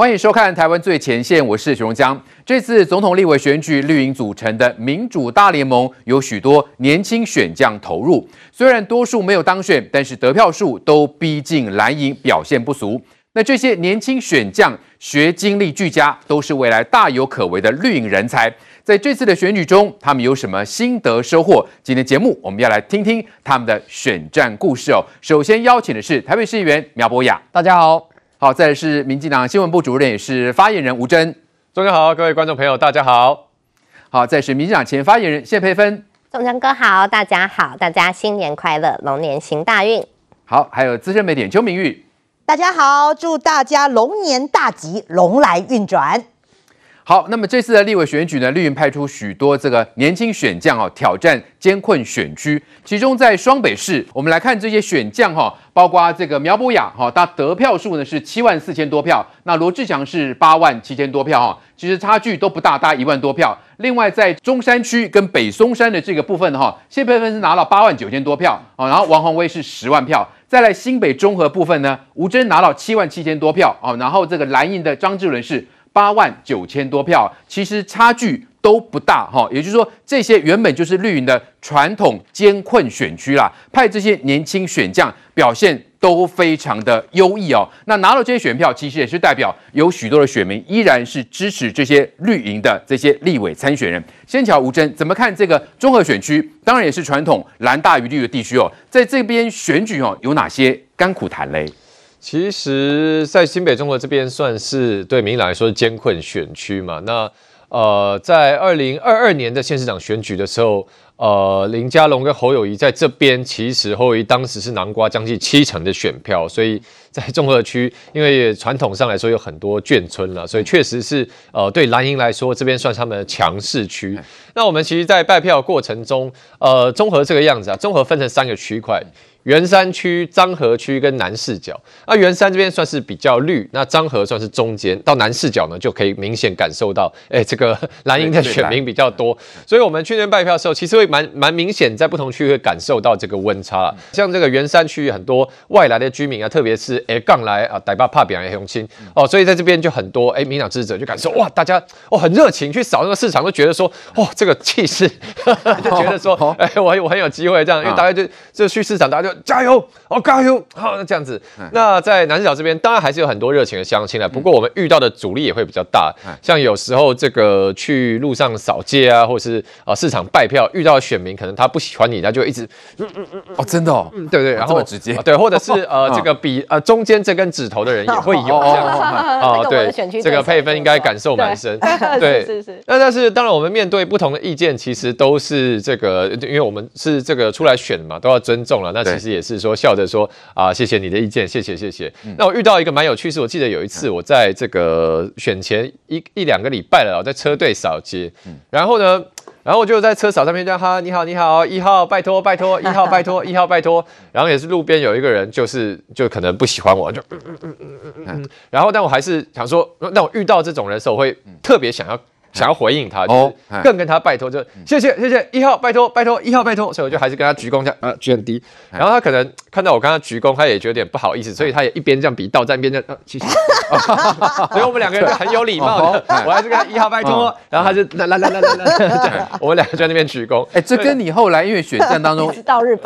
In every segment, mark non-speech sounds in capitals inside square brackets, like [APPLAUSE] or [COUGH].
欢迎收看《台湾最前线》，我是许荣江。这次总统立委选举，绿营组成的民主大联盟有许多年轻选将投入，虽然多数没有当选，但是得票数都逼近蓝营，表现不俗。那这些年轻选将学经历俱佳，都是未来大有可为的绿营人才。在这次的选举中，他们有什么心得收获？今天节目我们要来听听他们的选战故事哦。首先邀请的是台北市议员苗博雅，大家好。好，再来是民进党新闻部主任，也是发言人吴峥。中江好，各位观众朋友，大家好。好，再是民进党前发言人谢佩芬。中强哥好，大家好，大家新年快乐，龙年行大运。好，还有资深媒体邱明玉。大家好，祝大家龙年大吉，龙来运转。好，那么这次的立委选举呢，绿营派出许多这个年轻选将哦，挑战艰困选区。其中在双北市，我们来看这些选将哈，包括这个苗博雅哈，他得票数呢是七万四千多票，那罗志祥是八万七千多票哈，其实差距都不大，大一万多票。另外在中山区跟北松山的这个部分哈，谢佩芬是拿了八万九千多票啊，然后王宏威是十万票。再来新北中和部分呢，吴峥拿到七万七千多票啊，然后这个蓝营的张志伦是。八万九千多票，其实差距都不大哈。也就是说，这些原本就是绿营的传统艰困选区啦，派这些年轻选将表现都非常的优异哦。那拿到这些选票，其实也是代表有许多的选民依然是支持这些绿营的这些立委参选人。先瞧吴峥怎么看这个综合选区，当然也是传统蓝大于绿的地区哦。在这边选举哦，有哪些甘苦谈嘞？其实，在新北中和这边算是对民进党来说是艰困选区嘛。那呃，在二零二二年的县市长选举的时候，呃，林佳龙跟侯友宜在这边，其实侯友宜当时是南瓜将近七成的选票，所以在中和区，因为传统上来说有很多眷村了，所以确实是呃，对蓝营来说，这边算是他们的强势区。那我们其实，在拜票过程中，呃，综合这个样子啊，综合分成三个区块。圆山区、漳河区跟南四角，那圆山这边算是比较绿，那漳河算是中间，到南四角呢就可以明显感受到，哎、欸，这个蓝营的选民比较多，所以我们去年拜票的时候，其实会蛮蛮明显，在不同区域会感受到这个温差啦。像这个圆山区域很多外来的居民啊，特别是哎刚来啊，台北打拼的乡亲哦，所以在这边就很多哎，民党支持者就感受哇，大家哦很热情去扫那个市场，都觉得说哦这个气势，[LAUGHS] 就觉得说哎、欸、我我很有机会这样，因为大家就就去市场，大家就。加油！哦，加油！好，那这样子。那在南势角这边，当然还是有很多热情的乡亲了。不过我们遇到的阻力也会比较大。像有时候这个去路上扫街啊，或是啊市场拜票，遇到的选民可能他不喜欢你，他就一直嗯嗯嗯哦，真的哦，对对，然后直接对，或者是 [LAUGHS] 呃这个比呃中间这根指头的人也会有这样啊，对，这个配分应该感受蛮深。对，是是。那但是当然，我们面对不同的意见，其实都是这个，因为我们是这个出来选嘛，都要尊重了。那其实。也是说笑着说啊，谢谢你的意见，谢谢谢谢。嗯、那我遇到一个蛮有趣事，我记得有一次我在这个选前一一两个礼拜了，我在车队扫街，嗯、然后呢，然后我就在车扫上面叫哈，你好你好，一号拜托拜托，一号拜托一号拜托，[LAUGHS] 然后也是路边有一个人就是就可能不喜欢我，就嗯嗯嗯嗯嗯嗯，然后但我还是想说，那我遇到这种人的时候，我会特别想要。想要回应他，就是更跟他拜托，就谢谢谢谢一号，拜托拜托一号拜托，所以我就还是跟他鞠躬这样，啊鞠很低，然后他可能看到我跟他鞠躬，他也觉得有点不好意思，所以他也一边这样比倒站，一边这样，谢谢，[LAUGHS] [LAUGHS] 所以我们两个人就很有礼貌的，[LAUGHS] 我还是跟他一号拜托，然后他就来来来来来来，我们两个在那边鞠躬，哎，这跟你后来因为选战当中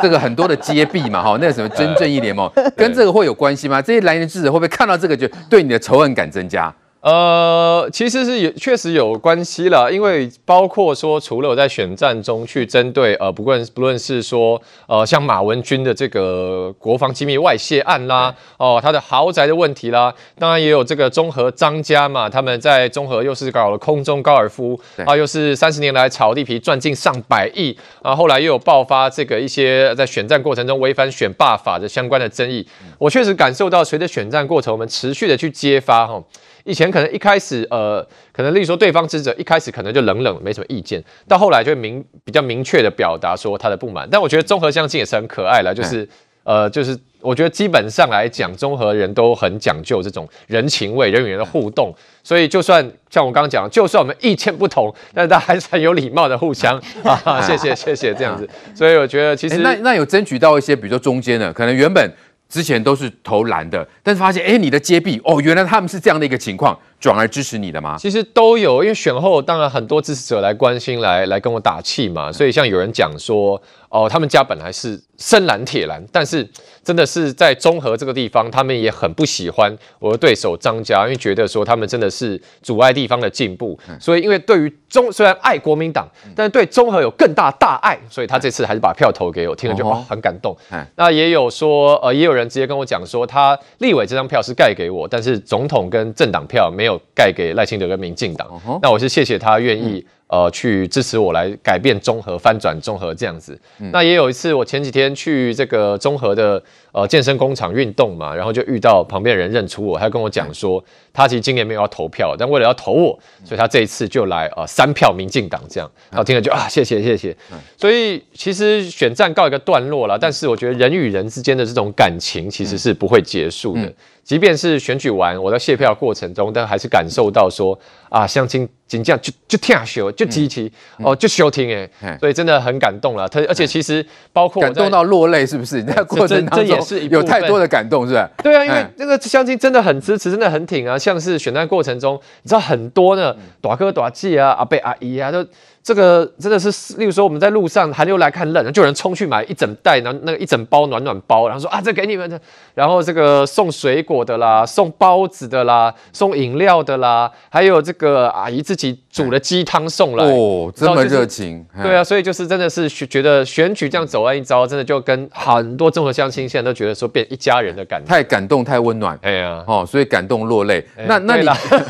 这个很多的揭弊嘛，哈，那个什么真正义联盟跟这个会有关系吗？这些蓝营支持会不会看到这个就对你的仇恨感增加？呃，其实是有确实有关系了，因为包括说，除了我在选战中去针对呃，不论不论是说呃，像马文君的这个国防机密外泄案啦，哦，他的豪宅的问题啦，当然也有这个中和张家嘛，他们在中和又是搞了空中高尔夫，啊，又是三十年来炒地皮赚进上百亿，啊，后来又有爆发这个一些在选战过程中违反选罢法的相关的争议，我确实感受到随着选战过程，我们持续的去揭发哈。以前可能一开始，呃，可能例如说对方支持者一开始可能就冷冷，没什么意见，到后来就会明比较明确的表达说他的不满。但我觉得中和乡亲也是很可爱了，就是，呃，就是我觉得基本上来讲，中和人都很讲究这种人情味、人与人的互动。所以就算像我刚刚讲，就算我们意见不同，但是大家还是很有礼貌的互相 [LAUGHS] 啊，谢谢谢谢这样子。所以我觉得其实、欸、那那有争取到一些，比如说中间的，可能原本。之前都是投篮的，但是发现哎，你的接臂哦，原来他们是这样的一个情况，转而支持你的吗？其实都有，因为选后当然很多支持者来关心，来来跟我打气嘛，所以像有人讲说。哦，他们家本来是深蓝铁蓝，但是真的是在中和这个地方，他们也很不喜欢我的对手张家，因为觉得说他们真的是阻碍地方的进步。所以，因为对于中虽然爱国民党，但是对中和有更大大爱，所以他这次还是把票投给我，听了就哦很感动。那也有说，呃，也有人直接跟我讲说，他立委这张票是盖给我，但是总统跟政党票没有盖给赖清德跟民进党。那我是谢谢他愿意。呃，去支持我来改变中和，翻转中和这样子。嗯、那也有一次，我前几天去这个中和的呃健身工厂运动嘛，然后就遇到旁边的人认出我，他跟我讲说，他其实今年没有要投票，但为了要投我，所以他这一次就来呃三票民进党这样。然后听了就啊，谢谢谢谢。所以其实选战告一个段落了，但是我觉得人与人之间的这种感情其实是不会结束的。即便是选举完，我在卸票过程中，但还是感受到说啊，乡亲真这样就就听修，就支持哦，就休听哎，所以真的很感动了。他而且其实包括感动到落泪，是不是？你在过程当中这也是有太多的感动，是吧？对啊，因为那个乡亲真的很支持，真的很挺啊。像是选战过程中，你知道很多的大哥大姐啊、阿伯阿姨啊，都。这个真的是，例如说我们在路上寒流来看冷，就有人冲去买一整袋，然后那个一整包暖暖包，然后说啊，这给你们的，然后这个送水果的啦，送包子的啦，送饮料的啦，还有这个阿姨自己煮的鸡汤送来，哦，这么热情，就是，对啊，所以就是真的是觉得选举这样走完一遭，真的就跟很多中和乡亲现在都觉得说变一家人的感觉，太感动，太温暖，哎呀，哦，所以感动落泪。那那你，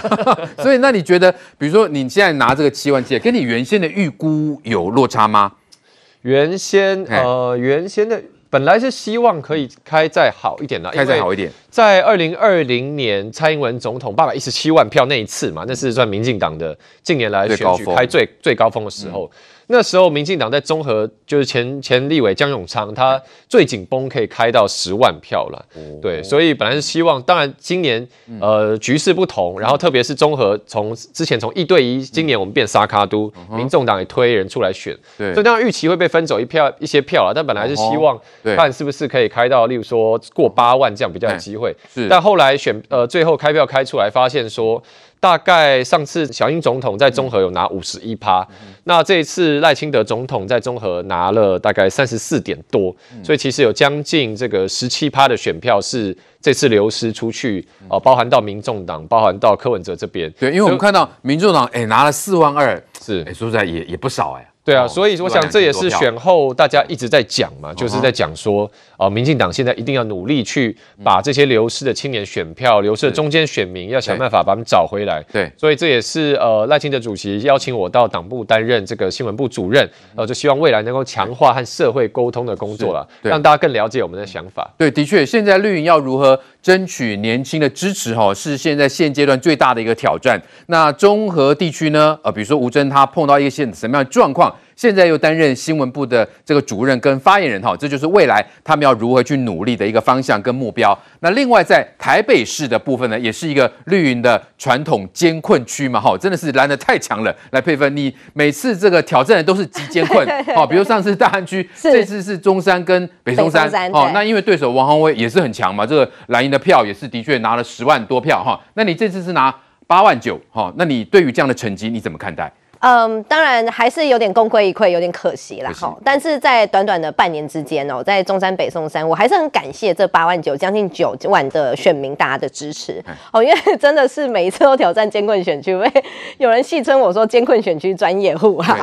[LAUGHS] 所以那你觉得，比如说你现在拿这个七万七，跟你原先的预估有落差吗？原先呃，原先的本来是希望可以开再好一点的，开再好一点。在二零二零年蔡英文总统八百一十七万票那一次嘛，那是算民进党的近年来选举开最最高峰的时候。那时候，民进党在综合，就是前前立委江永昌，他最紧绷可以开到十万票了。对，所以本来是希望，当然今年呃局势不同，然后特别是综合从之前从一对一，今年我们变沙卡都，民众党也推人出来选，所以当然预期会被分走一票一些票了。但本来是希望看是不是可以开到，例如说过八万这样比较有机会。但后来选呃最后开票开出来，发现说。大概上次小英总统在中和有拿五十一趴，那这一次赖清德总统在中和拿了大概三十四点多，所以其实有将近这个十七趴的选票是这次流失出去哦，包含到民众党，包含到柯文哲这边。对，因为我们看到民众党哎拿了四万二，是哎说实在也也不少哎。对啊，所以我想这也是选后大家一直在讲嘛，就是在讲说，呃，民进党现在一定要努力去把这些流失的青年选票、流失的中间选民，要想办法把他们找回来。对，所以这也是呃赖清德主席邀请我到党部担任这个新闻部主任，呃，就希望未来能够强化和社会沟通的工作了，让大家更了解我们的想法。对，的确，现在绿营要如何争取年轻的支持，哈，是现在现阶段最大的一个挑战。那中和地区呢，呃，比如说吴征他碰到一些什么样的状况？现在又担任新闻部的这个主任跟发言人哈，这就是未来他们要如何去努力的一个方向跟目标。那另外在台北市的部分呢，也是一个绿营的传统艰困区嘛，哈，真的是蓝得太强了。来佩芬，你每次这个挑战的都是极艰困，好，比如上次大安区，这次是中山跟北松山，哦，那因为对手王宏威也是很强嘛，这个蓝营的票也是的确拿了十万多票哈，那你这次是拿八万九，哈，那你对于这样的成绩你怎么看待？嗯，当然还是有点功亏一篑，有点可惜啦。哈，但是在短短的半年之间哦，在中山北宋山，我还是很感谢这八万九将近九万的选民大家的支持哦，因为真的是每一次都挑战艰困选区，被有人戏称我说艰困选区专业户哈。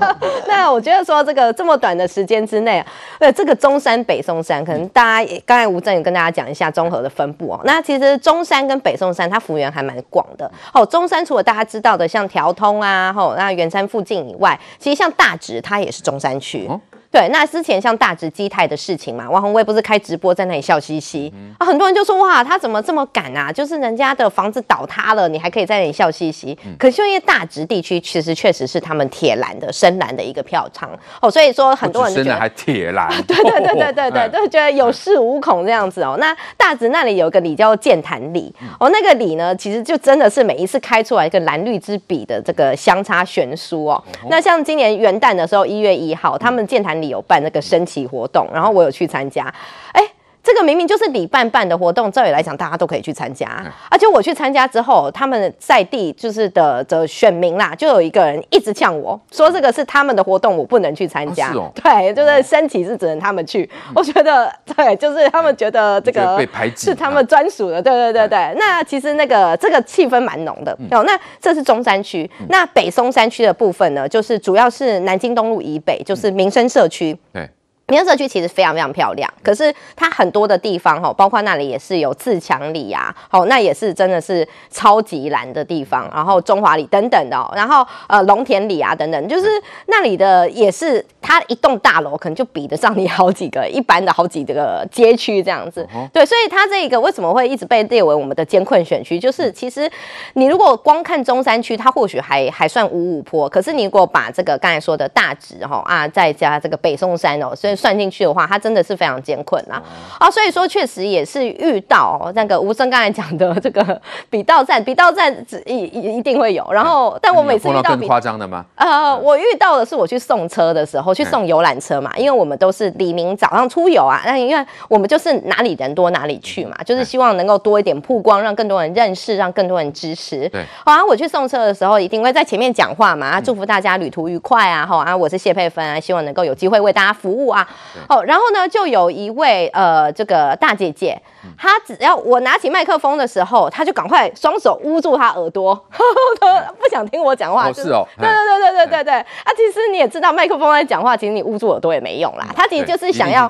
[LAUGHS] 那我觉得说这个这么短的时间之内，呃，这个中山北宋山，可能大家也刚才吴正也跟大家讲一下综合的分布哦。那其实中山跟北宋山它幅员还蛮广的哦。中山除了大家知道的像调通啊，吼。那圆山附近以外，其实像大直，它也是中山区。对，那之前像大直基泰的事情嘛，王宏威不是开直播在那里笑嘻嘻啊，很多人就说哇，他怎么这么敢啊？就是人家的房子倒塌了，你还可以在那里笑嘻嘻。可是因为大直地区其实确实是他们铁蓝的深蓝的一个票仓哦，所以说很多人就觉得还铁蓝，[LAUGHS] 对对对对对对，都觉得有恃无恐这样子哦。那大直那里有一个里叫剑潭里哦，那个里呢，其实就真的是每一次开出来一个蓝绿之比的这个相差悬殊哦。那像今年元旦的时候，一月一号，他们剑潭。有办那个升旗活动，然后我有去参加，哎，这个明明就是李办办的活动，照理来讲大家都可以去参加，嗯、而且我去参加之后，他们在地就是的的选民啦，就有一个人一直呛我说这个是他们的活动，我不能去参加。啊哦、对，就是升旗是只能他们去。嗯、我觉得对，就是他们觉得这个被排挤是他们专属的。对对对对，嗯、那其实那个这个气氛蛮浓的。哦、嗯，那这是中山区，嗯、那北松山区的部分呢，就是主要是南京东路以北，就是民生社区。对。民生社区其实非常非常漂亮，可是它很多的地方哈，包括那里也是有自强里啊，好，那也是真的是超级蓝的地方，然后中华里等等的，然后呃龙田里啊等等，就是那里的也是它一栋大楼可能就比得上你好几个一般的好几个街区这样子，对，所以它这个为什么会一直被列为我们的艰困选区？就是其实你如果光看中山区，它或许还还算五五坡，可是你如果把这个刚才说的大直哈啊，再加这个北宋山哦，所以。算进去的话，它真的是非常艰困啊！啊，所以说确实也是遇到那个吴声刚才讲的这个 [LAUGHS] 比道站，比道战一一一定会有。然后，但我每次遇到更夸张的吗？呃，我遇到的是我去送车的时候，去送游览车嘛，因为我们都是黎明早上出游啊，那因为我们就是哪里人多哪里去嘛，就是希望能够多一点曝光，让更多人认识，让更多人支持。对，好啊，我去送车的时候一定会在前面讲话嘛，祝福大家旅途愉快啊！好啊，我是谢佩芬啊，希望能够有机会为大家服务啊。哦，然后呢，就有一位呃，这个大姐姐，她只要我拿起麦克风的时候，她就赶快双手捂住她耳朵，[LAUGHS] 呵呵不想听我讲话。是哦，对对对对对对对。啊，其实你也知道，麦克风在讲话，其实你捂住耳朵也没用啦。她其实就是想要，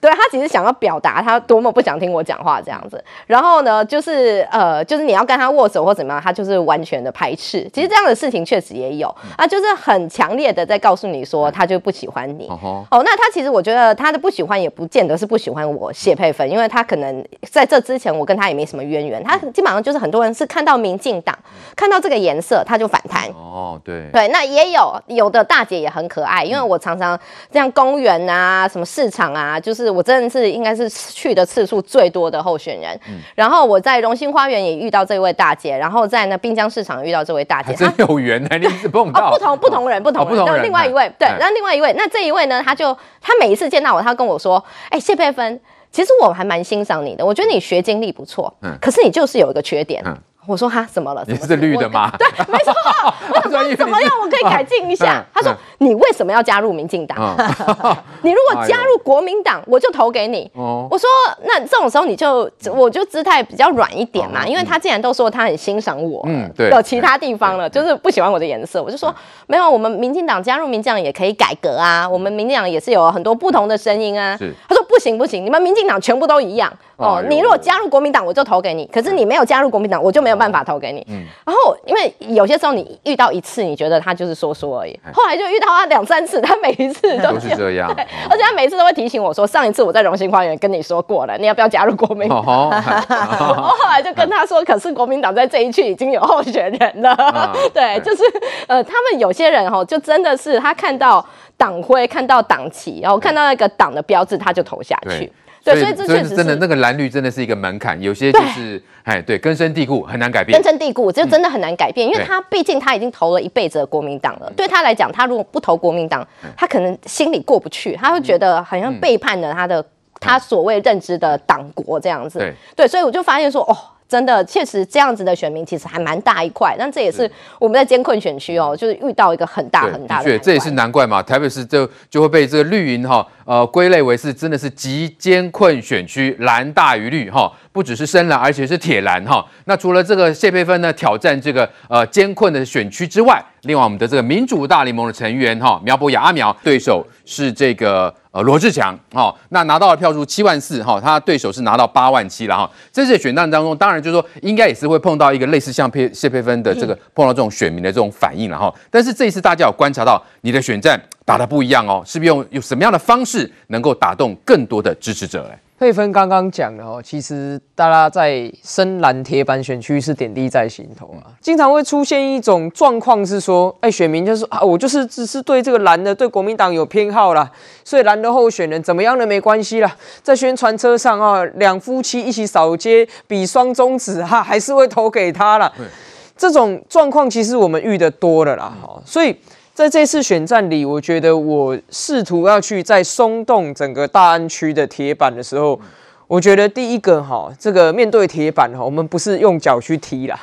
对，她其实想要表达她多么不想听我讲话这样子。然后呢，就是呃，就是你要跟她握手或怎么样，她就是完全的排斥。其实这样的事情确实也有啊，就是很强烈的在告诉你说，她就不喜欢你。哦，那她其实我觉得。他的不喜欢也不见得是不喜欢我谢佩芬，因为他可能在这之前我跟他也没什么渊源。他基本上就是很多人是看到民进党，看到这个颜色他就反弹。哦，对对，那也有有的大姐也很可爱，因为我常常这样公园啊、什么市场啊，就是我真的是应该是去的次数最多的候选人。然后我在荣兴花园也遇到这位大姐，然后在那滨江市场遇到这位大姐，真有缘啊！你是碰到不同不同人，不同人。那另外一位对，那另外一位，那这一位呢，他就他每一次见到我。他跟我说：“哎、欸，谢佩芬，其实我还蛮欣赏你的，我觉得你学经历不错，嗯，可是你就是有一个缺点。嗯”我说他怎么了？你是绿的吗？对，没错。[LAUGHS] 我说怎么样？我可以改进一下。他说你为什么要加入民进党？[LAUGHS] 你如果加入国民党，我就投给你。我说那这种时候你就我就姿态比较软一点嘛，因为他既然都说他很欣赏我，嗯，对，有其他地方了，就是不喜欢我的颜色，我就说没有，我们民进党加入民进党也可以改革啊，我们民进党也是有很多不同的声音啊。他说不行不行，你们民进党全部都一样。哦。你如果加入国民党，我就投给你；可是你没有加入国民党，我就没有。办法投给你，嗯，然后因为有些时候你遇到一次，你觉得他就是说说而已，后来就遇到他两三次，他每一次都是这样，对，[LAUGHS] 而且他每次都会提醒我说，上一次我在荣兴花园跟你说过了，你要不要加入国民党？[LAUGHS] 我后来就跟他说，可是国民党在这一区已经有候选人了，[LAUGHS] 对，就是呃，他们有些人哦，就真的是他看到党徽，看到党旗，然后看到那个党的标志，他就投下去。对，所以这确实真的，那个蓝绿真的是一个门槛，有些就是哎，对，根深蒂固，很难改变。根深蒂固，这真的很难改变，因为他毕竟他已经投了一辈子的国民党了。对他来讲，他如果不投国民党，他可能心里过不去，他会觉得好像背叛了他的他所谓认知的党国这样子。对，对，所以我就发现说，哦。真的，确实这样子的选民其实还蛮大一块，但这也是我们在艰困选区哦，就是遇到一个很大很大的。对，这也是难怪嘛，台北市就就会被这个绿营哈呃归类为是真的是极艰困选区，蓝大于绿哈，不只是深蓝，而且是铁蓝哈。那除了这个谢佩芬呢挑战这个呃艰困的选区之外，另外我们的这个民主大联盟的成员哈苗博雅阿苗对手是这个。呃，罗志强，哈，那拿到的票数七万四，哈，他对手是拿到八万七了，哈。这次选战当中，当然就是说，应该也是会碰到一个类似像佩谢佩芬的这个碰到这种选民的这种反应了，哈。但是这一次大家有观察到你的选战打得不一样哦，是不是用有什么样的方式能够打动更多的支持者嘞？佩芬刚刚讲的哦，其实大家在深蓝铁板选区是点滴在心头啊。经常会出现一种状况是说，哎，选民就是啊，我就是只是对这个蓝的，对国民党有偏好啦，所以蓝的候选人怎么样的没关系啦，在宣传车上啊，两夫妻一起扫街比双中指哈，还是会投给他啦。这种状况其实我们遇的多了啦，哈所以。在这次选战里，我觉得我试图要去在松动整个大安区的铁板的时候，我觉得第一个哈，这个面对铁板哈，我们不是用脚去踢啦，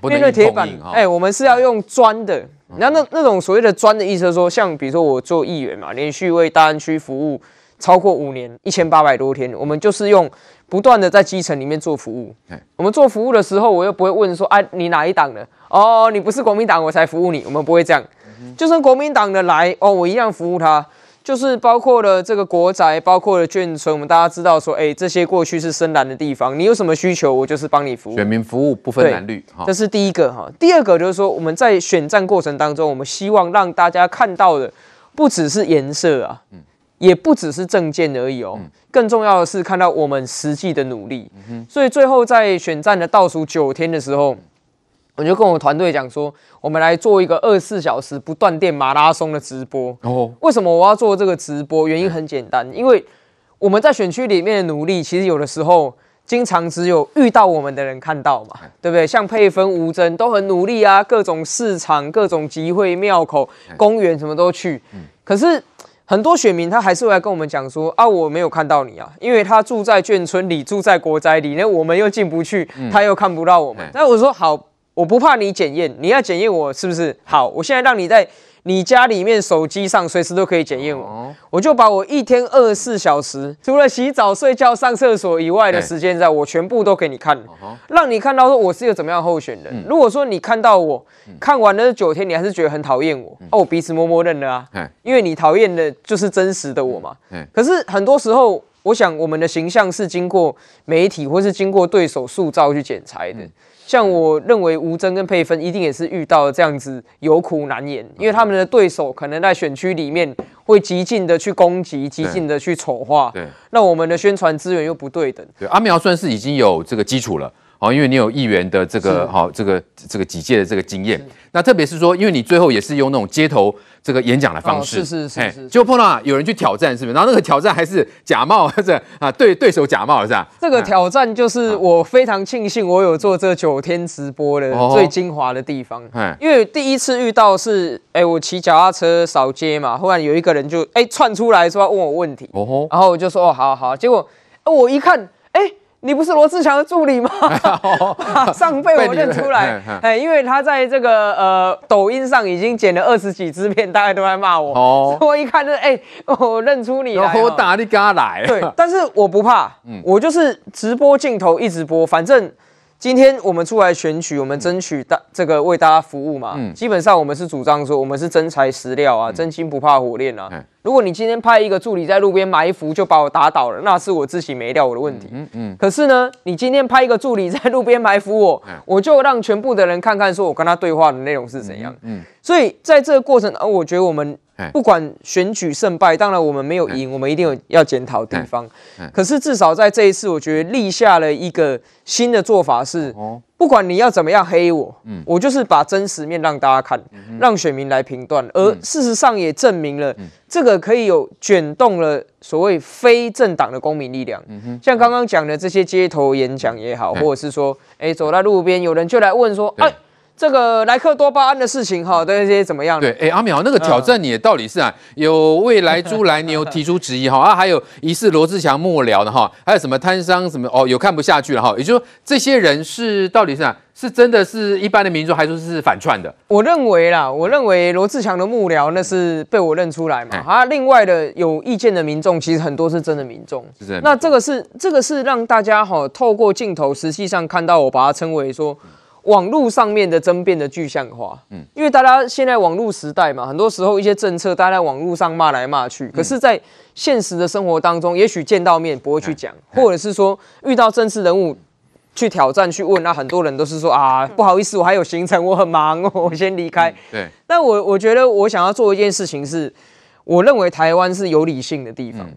面对铁板，哎，我们是要用砖的。那那那种所谓的砖的意思，说像比如说我做议员嘛，连续为大安区服务超过五年，一千八百多天，我们就是用不断的在基层里面做服务。我们做服务的时候，我又不会问说，哎，你哪一党的？哦，你不是国民党，我才服务你。我们不会这样，就算国民党的来，哦，我一样服务他。就是包括了这个国宅，包括了眷村，我们大家知道说，哎，这些过去是深蓝的地方，你有什么需求，我就是帮你服务。选民服务不分蓝绿，这是第一个哈。第二个就是说，我们在选战过程当中，我们希望让大家看到的不只是颜色啊，也不只是证件而已哦，更重要的是看到我们实际的努力。所以最后在选战的倒数九天的时候。我就跟我团队讲说，我们来做一个二十四小时不断电马拉松的直播。哦，为什么我要做这个直播？原因很简单，因为我们在选区里面的努力，其实有的时候经常只有遇到我们的人看到嘛，对不对？像佩芬、吴真都很努力啊，各种市场、各种集会、庙口、公园什么都去。可是很多选民他还是会来跟我们讲说啊，我没有看到你啊，因为他住在眷村里，住在国宅里，那我们又进不去，他又看不到我们。那我说好。我不怕你检验，你要检验我是不是。好？我现在让你在你家里面手机上随时都可以检验我，我就把我一天二十四小时，除了洗澡、睡觉、上厕所以外的时间，在我全部都给你看，让你看到说我是一个怎么样候选人。如果说你看到我看完了九天，你还是觉得很讨厌我，哦，我彼此默默认了啊，因为你讨厌的就是真实的我嘛。可是很多时候，我想我们的形象是经过媒体或是经过对手塑造去剪裁的。像我认为吴征跟佩芬一定也是遇到了这样子有苦难言，因为他们的对手可能在选区里面会极尽的去攻击，极尽的去丑化，对，那我们的宣传资源又不对等。对，阿苗算是已经有这个基础了。哦，因为你有议员的这个好这个这个几届的这个经验，那特别是说，因为你最后也是用那种街头这个演讲的方式，是是是，就碰到有人去挑战，是不是？然后那个挑战还是假冒，或者啊对对手假冒，是吧？这个挑战就是我非常庆幸我有做这九天直播的最精华的地方，因为第一次遇到是，哎，我骑脚踏车扫街嘛，忽然有一个人就哎窜出来说要问我问题，然后我就说哦好好，结果我一看，哎。你不是罗志祥的助理吗？[LAUGHS] 马上被我认出来，哎，因为他在这个呃抖音上已经剪了二十几支片，大家都在骂我。哦，我一看就哎，我认出你了。我打你刚来。对，但是我不怕，我就是直播镜头一直播，反正。今天我们出来选取，我们争取大这个为大家服务嘛。嗯，基本上我们是主张说，我们是真材实料啊，真金不怕火炼啊。如果你今天派一个助理在路边埋伏就把我打倒了，那是我自己没料我的问题。嗯嗯。可是呢，你今天派一个助理在路边埋伏我，我就让全部的人看看，说我跟他对话的内容是怎样。嗯。所以在这个过程，呃，我觉得我们。不管选举胜败，当然我们没有赢，我们一定有要检讨的地方。可是至少在这一次，我觉得立下了一个新的做法是：不管你要怎么样黑我，我就是把真实面让大家看，让选民来评断。而事实上也证明了，这个可以有卷动了所谓非政党的公民力量。像刚刚讲的这些街头演讲也好，或者是说，哎，走在路边，有人就来问说，哎。这个莱克多巴胺的事情哈，这些怎么样？对，哎，阿苗，那个挑战你的到底是啊？有未来猪来牛提出质疑哈啊，还有疑似罗志祥幕僚的哈，还有什么摊商什么哦，有看不下去了哈。也就是说，这些人是到底是啊，是真的是一般的民众，还是是反串的？我认为啦，我认为罗志强的幕僚那是被我认出来嘛。啊，另外的有意见的民众，其实很多是真的民众。是那这个是这个是让大家哈透过镜头实际上看到，我把它称为说。网络上面的争辩的具象化，嗯，因为大家现在网络时代嘛，很多时候一些政策大家在网络上骂来骂去，可是，在现实的生活当中，也许见到面不会去讲，或者是说遇到政治人物去挑战去问，那很多人都是说啊，不好意思，我还有行程，我很忙，我先离开。对，但我我觉得我想要做一件事情是，我认为台湾是有理性的地方，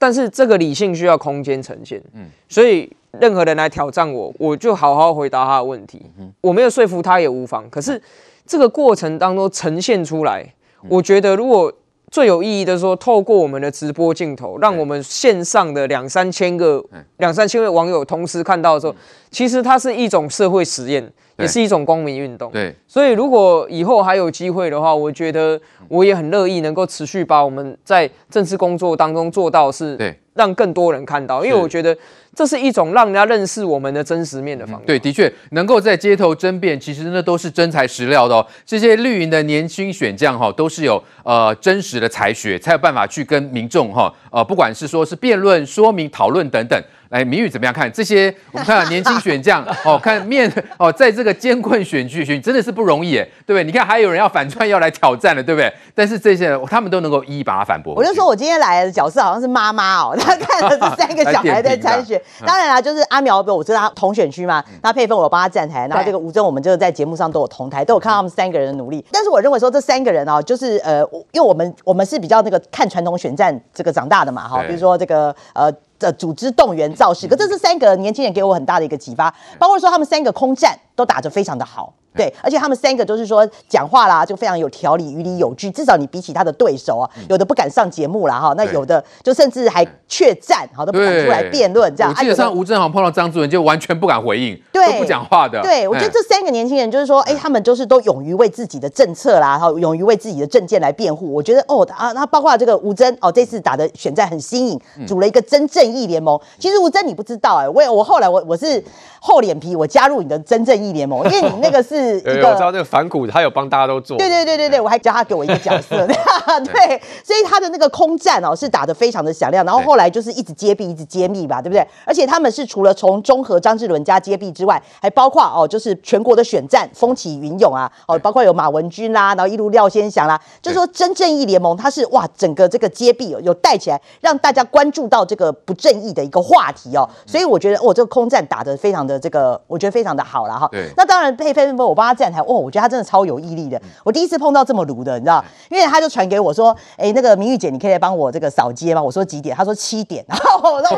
但是这个理性需要空间呈现，嗯，所以。任何人来挑战我，我就好好回答他的问题。我没有说服他也无妨。可是这个过程当中呈现出来，我觉得如果最有意义的说，透过我们的直播镜头，让我们线上的两三千个、两三千位网友同时看到的时候，其实它是一种社会实验，也是一种公民运动。对，所以如果以后还有机会的话，我觉得我也很乐意能够持续把我们在政治工作当中做到是，对，让更多人看到，因为我觉得。这是一种让人家认识我们的真实面的方式。对，的确能够在街头争辩，其实那都是真材实料的哦。这些绿营的年轻选将哈，都是有呃真实的才学，才有办法去跟民众哈呃，不管是说是辩论、说明、讨论等等。来，明宇怎么样看这些？[LAUGHS] 我们看到年轻选将哦，看面哦，在这个艰困选区选真的是不容易哎，对不对？你看还有人要反串要来挑战了，对不对？但是这些人他们都能够一一把他反驳。我就说我今天来的角色好像是妈妈哦，[LAUGHS] 他看了这三个小孩在参选。[LAUGHS] 当然啦，就是阿苗，我知道他同选区嘛，那佩芬我帮他站台，然后这个吴峥我们就是在节目上都有同台，都有看到他们三个人的努力。但是我认为说这三个人哦，就是呃，因为我们我们是比较那个看传统选战这个长大的嘛，哈，比如说这个呃。的组织动员造势，可这是三个年轻人给我很大的一个启发，包括说他们三个空战。都打得非常的好。对，而且他们三个都是说讲话啦，就非常有条理，于理有据。至少你比起他的对手啊，有的不敢上节目啦哈，那有的就甚至还怯战，好都不敢出来辩论这样。我记得上吴峥好像碰到张主任就完全不敢回应，对，都不讲话的。对，我觉得这三个年轻人就是说，哎，他们就是都勇于为自己的政策啦，然后勇于为自己的政见来辩护。我觉得哦啊，那包括这个吴征哦，这次打的选战很新颖，组了一个真正义联盟。其实吴征你不知道哎，我我后来我我是厚脸皮，我加入你的真正义联盟，因为你那个是 [LAUGHS] 一个。反骨他有帮大家都做，对对对对对，我还叫他给我一个角色，[LAUGHS] [LAUGHS] 对，所以他的那个空战哦是打得非常的响亮，然后后来就是一直揭弊，一直揭秘吧，对不对？而且他们是除了从中和张志伦家揭弊之外，还包括哦，就是全国的选战风起云涌啊，哦，包括有马文君啦，然后一路廖先祥啦，就是说真正义联盟，他是哇，整个这个揭弊有带起来，让大家关注到这个不正义的一个话题哦，所以我觉得哦，这个空战打得非常的这个，我觉得非常的好了哈。对，那当然佩佩我帮他站台哦。我觉得他真的超有毅力的。我第一次碰到这么鲁的，你知道？因为他就传给我说：“哎，那个明玉姐，你可以来帮我这个扫街吗？”我说几点？他说七点。然后我说，[LAUGHS]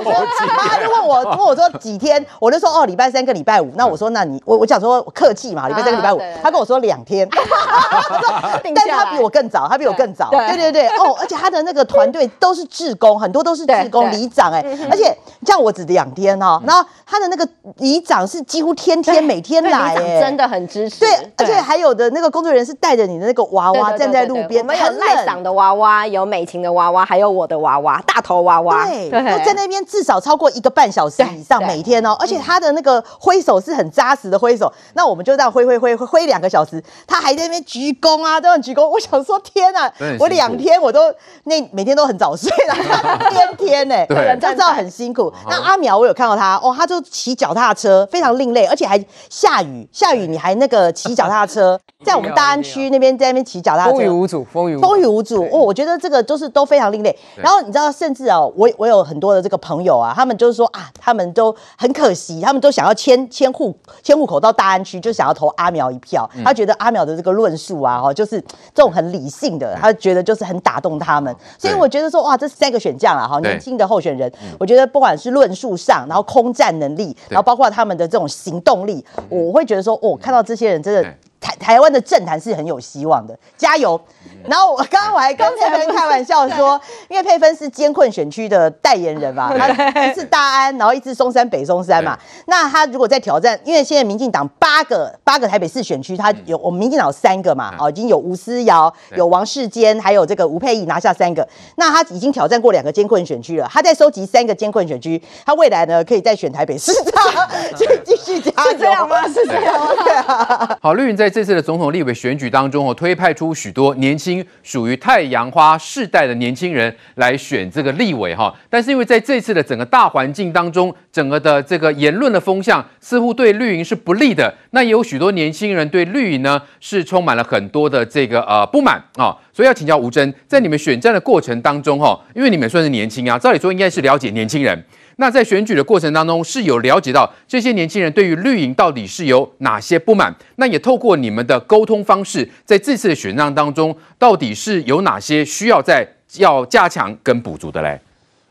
他就问我问我说几天？我就说哦，礼拜三跟礼拜五。那我说那你我我讲说客气嘛，礼拜三跟礼拜五。他跟我说两天。[LAUGHS] 但是他比我更早，他比我更早。对对对 [LAUGHS] 哦，而且他的那个团队都是志工，很多都是志工里长哎，而且像我只两天哦，然后他的那个里长是几乎天天每天来，真的很支持。对，而且还有的。那个工作人员是带着你的那个娃娃站在路边，我们有赖嗓的娃娃，有美琴的娃娃，还有我的娃娃，大头娃娃，对，都在那边至少超过一个半小时以上，每天哦，而且他的那个挥手是很扎实的挥手，那我们就这样挥挥挥挥挥两个小时，他还在那边鞠躬啊，这样鞠躬，我想说天啊，我两天我都那每天都很早睡了，[LAUGHS] [LAUGHS] 天天呢，对，就知道很辛苦。那阿苗我有看到他哦，他就骑脚踏车，非常另类，而且还下雨，下雨你还那个骑脚踏车。[LAUGHS] 在我们大安区那边，在那边骑脚踏车，风雨无阻，风雨风雨无阻。哦，我觉得这个就是都非常另类。然后你知道，甚至哦，我我有很多的这个朋友啊，他们就是说啊，他们都很可惜，他们都想要迁迁户迁户口到大安区，就想要投阿苗一票。他觉得阿苗的这个论述啊，哦，就是这种很理性的，他觉得就是很打动他们。所以我觉得说，哇，这三个选项啊，哈，年轻的候选人，我觉得不管是论述上，然后空战能力，然后包括他们的这种行动力，我会觉得说，哦，看到这些人真的。台台湾的政坛是很有希望的，加油！然后我刚刚我还跟佩芬开玩笑说，[LAUGHS] 因为佩芬是艰困选区的代言人嘛，他一次大安，然后一次松山北松山嘛。那他如果在挑战，因为现在民进党八个八个台北市选区，他有我们民进党有三个嘛，哦，已经有吴思瑶、有王世坚，还有这个吴佩仪拿下三个。那他已经挑战过两个艰困选区了，他在收集三个艰困选区，他未来呢可以再选台北市长，继 [LAUGHS] 继续加油。是这样吗？是这样吗？对啊。好，绿云在。这次的总统立委选举当中，哦，推派出许多年轻、属于太阳花世代的年轻人来选这个立委，哈。但是因为在这次的整个大环境当中，整个的这个言论的风向似乎对绿营是不利的。那也有许多年轻人对绿营呢是充满了很多的这个呃不满啊。所以要请教吴峥，在你们选战的过程当中，哈，因为你们算是年轻啊，照理说应该是了解年轻人。那在选举的过程当中，是有了解到这些年轻人对于绿营到底是有哪些不满？那也透过你们的沟通方式，在这次的选战当中，到底是有哪些需要再要加强跟补足的嘞？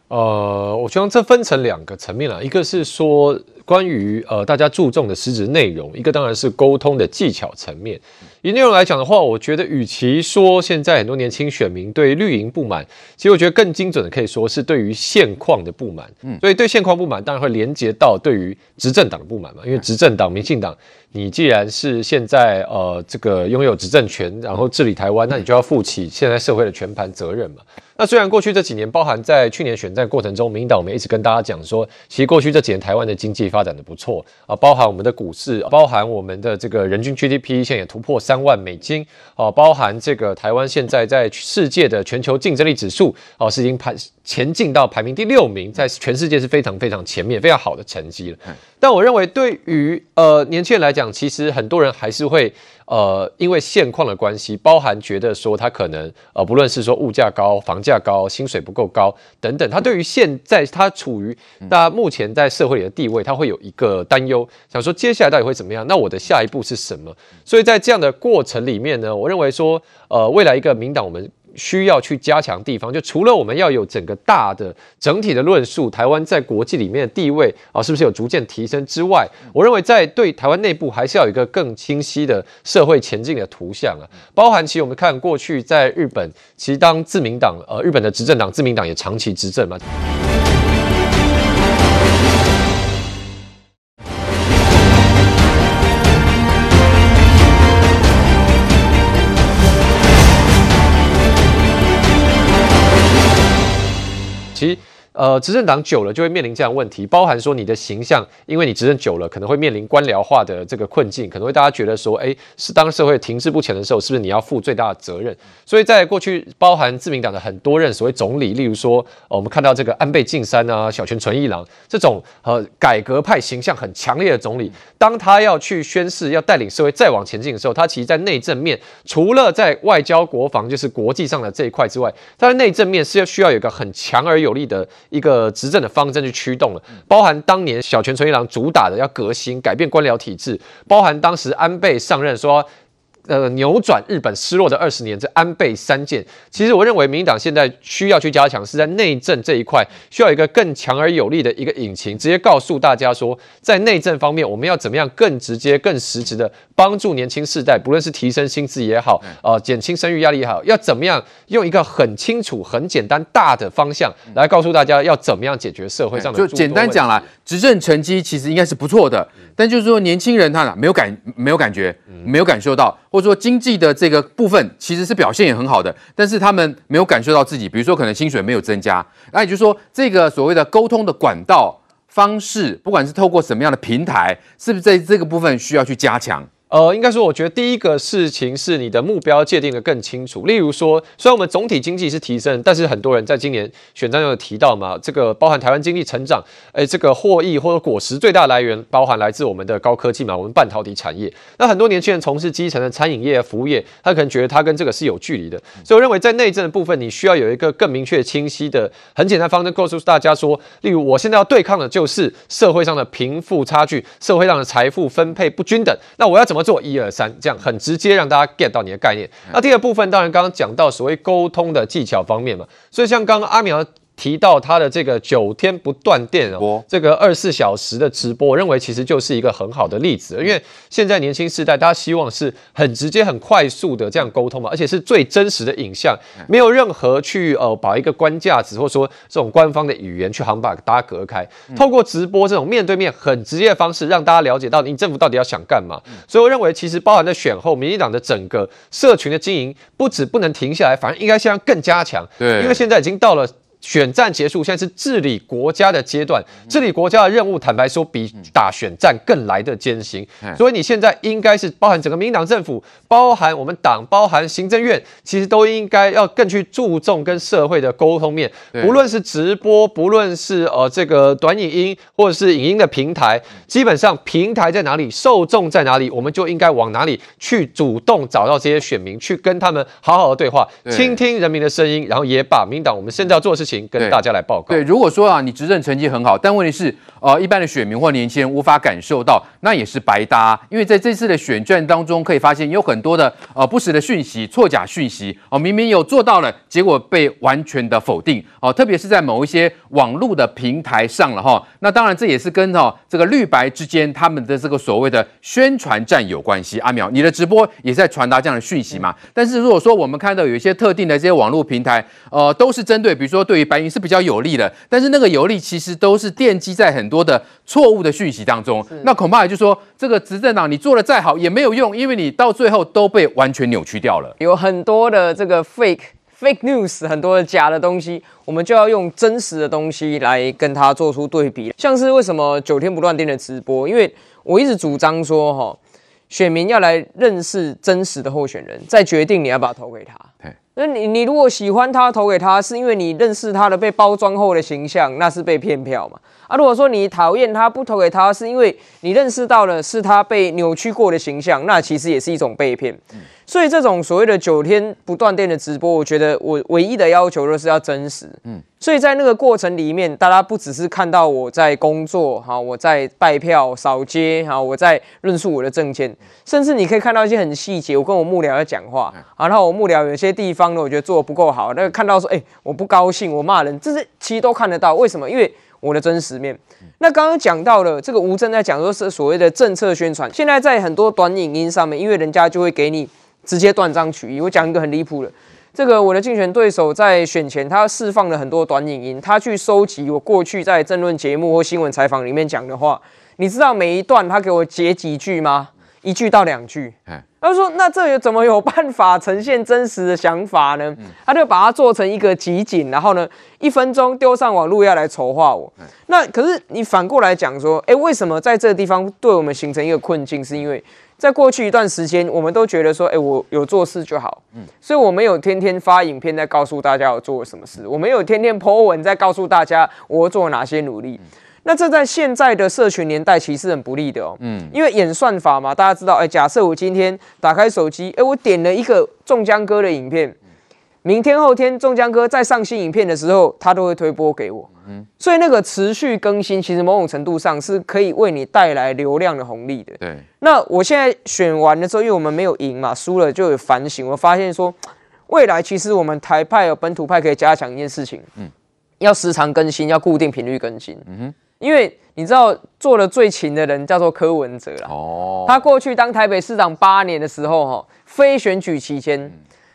呃，我希望这分成两个层面了，一个是说关于呃大家注重的实质内容，一个当然是沟通的技巧层面。以内容来讲的话，我觉得与其说现在很多年轻选民对绿营不满，其实我觉得更精准的可以说是对于现况的不满。嗯，所以对现况不满，当然会连接到对于执政党的不满嘛，因为执政党民进党。你既然是现在呃这个拥有执政权，然后治理台湾，那你就要负起现在社会的全盘责任嘛。那虽然过去这几年，包含在去年选战过程中，民进党我们一直跟大家讲说，其实过去这几年台湾的经济发展的不错啊，包含我们的股市，包含我们的这个人均 GDP 现在也突破三万美金啊，包含这个台湾现在在世界的全球竞争力指数哦，是已经排前进到排名第六名，在全世界是非常非常前面，非常好的成绩了。但我认为对于呃年轻人来讲，其实很多人还是会。呃，因为现况的关系，包含觉得说他可能呃，不论是说物价高、房价高、薪水不够高等等，他对于现在他处于大家目前在社会里的地位，他会有一个担忧，想说接下来到底会怎么样？那我的下一步是什么？所以在这样的过程里面呢，我认为说，呃，未来一个民党我们。需要去加强地方，就除了我们要有整个大的整体的论述，台湾在国际里面的地位啊，是不是有逐渐提升之外，我认为在对台湾内部还是要有一个更清晰的社会前进的图像啊，包含其实我们看过去在日本，其实当自民党呃日本的执政党自民党也长期执政嘛。其实。呃，执政党久了就会面临这样的问题，包含说你的形象，因为你执政久了，可能会面临官僚化的这个困境，可能会大家觉得说，哎，是当社会停滞不前的时候，是不是你要负最大的责任？所以在过去，包含自民党的很多任所谓总理，例如说，呃，我们看到这个安倍晋三啊、小泉纯一郎这种呃改革派形象很强烈的总理，当他要去宣誓要带领社会再往前进的时候，他其实在内政面，除了在外交、国防，就是国际上的这一块之外，他的内政面是要需要有一个很强而有力的。一个执政的方针去驱动了，包含当年小泉纯一郎主打的要革新、改变官僚体制，包含当时安倍上任说。呃，扭转日本失落的二十年，这安倍三件，其实我认为民进党现在需要去加强，是在内政这一块，需要一个更强而有力的一个引擎，直接告诉大家说，在内政方面，我们要怎么样更直接、更实质的帮助年轻世代，不论是提升薪资也好，呃，减轻生育压力也好，要怎么样用一个很清楚、很简单、大的方向来告诉大家，要怎么样解决社会上的。就简单讲啦，执政成绩其实应该是不错的，但就是说年轻人他呢没有感没有感觉，没有感受到。或者说经济的这个部分其实是表现也很好的，但是他们没有感受到自己，比如说可能薪水没有增加，那也就是说这个所谓的沟通的管道方式，不管是透过什么样的平台，是不是在这个部分需要去加强？呃，应该说，我觉得第一个事情是你的目标界定的更清楚。例如说，虽然我们总体经济是提升，但是很多人在今年选战中有提到嘛，这个包含台湾经济成长，哎，这个获益或者果实最大来源，包含来自我们的高科技嘛，我们半导体产业。那很多年轻人从事基层的餐饮业、服务业，他可能觉得他跟这个是有距离的。所以我认为在内政的部分，你需要有一个更明确、清晰的、很简单方针，告诉大家说，例如我现在要对抗的就是社会上的贫富差距、社会上的财富分配不均等，那我要怎么？做一二三，这样很直接让大家 get 到你的概念。那第二部分，当然刚刚讲到所谓沟通的技巧方面嘛，所以像刚刚阿苗。提到他的这个九天不断电哦，这个二十四小时的直播，我认为其实就是一个很好的例子。因为现在年轻世代，大家希望是很直接、很快速的这样沟通嘛，而且是最真实的影像，没有任何去呃把一个官架子或者说这种官方的语言去行把大家隔开。透过直播这种面对面很直接的方式，让大家了解到你政府到底要想干嘛。所以我认为，其实包含在选后，民进党的整个社群的经营，不止不能停下来，反而应该现在更加强。对，因为现在已经到了。选战结束，现在是治理国家的阶段。治理国家的任务，坦白说，比打选战更来的艰辛。所以你现在应该是包含整个民进党政府，包含我们党，包含行政院，其实都应该要更去注重跟社会的沟通面。不论是直播，不论是呃这个短影音，或者是影音的平台，基本上平台在哪里，受众在哪里，我们就应该往哪里去主动找到这些选民，去跟他们好好的对话，倾听人民的声音，然后也把民党我们现在要做的事情。情跟大家来报告。对，如果说啊，你执政成绩很好，但问题是，呃，一般的选民或年轻人无法感受到，那也是白搭啊。因为在这次的选战当中，可以发现有很多的呃不实的讯息、错假讯息哦，明明有做到了，结果被完全的否定哦。特别是在某一些网络的平台上了哈。那当然这也是跟哦这个绿白之间他们的这个所谓的宣传战有关系。阿苗，你的直播也在传达这样的讯息嘛？但是如果说我们看到有一些特定的这些网络平台，呃，都是针对，比如说对于白云是比较有利的，但是那个有利其实都是奠基在很多的错误的讯息当中。那恐怕也就是说，这个执政党你做的再好也没有用，因为你到最后都被完全扭曲掉了。有很多的这个 fake fake news，很多的假的东西，我们就要用真实的东西来跟它做出对比。像是为什么九天不断电的直播？因为我一直主张说，哈，选民要来认识真实的候选人，再决定你要不要投给他。那你你如果喜欢他，投给他，是因为你认识他的被包装后的形象，那是被骗票嘛？啊，如果说你讨厌他，不投给他，是因为你认识到了是他被扭曲过的形象，那其实也是一种被骗。所以这种所谓的九天不断电的直播，我觉得我唯一的要求就是要真实。嗯，所以在那个过程里面，大家不只是看到我在工作，哈，我在拜票、扫街，哈，我在论述我的证件，甚至你可以看到一些很细节。我跟我幕僚在讲话，啊，然后我幕僚有些地方呢，我觉得做的不够好，那个看到说，哎，我不高兴，我骂人，这是其实都看得到。为什么？因为我的真实面。那刚刚讲到了这个吴正在讲说是所谓的政策宣传，现在在很多短影音上面，因为人家就会给你。直接断章取义。我讲一个很离谱的，这个我的竞选对手在选前，他释放了很多短影音，他去收集我过去在政论节目或新闻采访里面讲的话。你知道每一段他给我截几句吗？一句到两句。他说：“那这有怎么有办法呈现真实的想法呢？”他就把它做成一个集锦，然后呢，一分钟丢上网路要来筹划我。那可是你反过来讲说，诶，为什么在这个地方对我们形成一个困境？是因为在过去一段时间，我们都觉得说，哎、欸，我有做事就好，嗯，所以我没有天天发影片在告诉大家我做了什么事，我没有天天 po 文在告诉大家我做了哪些努力。嗯、那这在现在的社群年代其实很不利的哦，嗯，因为演算法嘛，大家知道，哎、欸，假设我今天打开手机，哎、欸，我点了一个中江哥的影片。明天后天，中江哥再上新影片的时候，他都会推播给我。嗯，所以那个持续更新，其实某种程度上是可以为你带来流量的红利的。对。那我现在选完的时候，因为我们没有赢嘛，输了就有反省。我发现说，未来其实我们台派有本土派可以加强一件事情，嗯，要时常更新，要固定频率更新。嗯哼。因为你知道做的最勤的人叫做柯文哲啦。哦。他过去当台北市长八年的时候，哈，非选举期间。嗯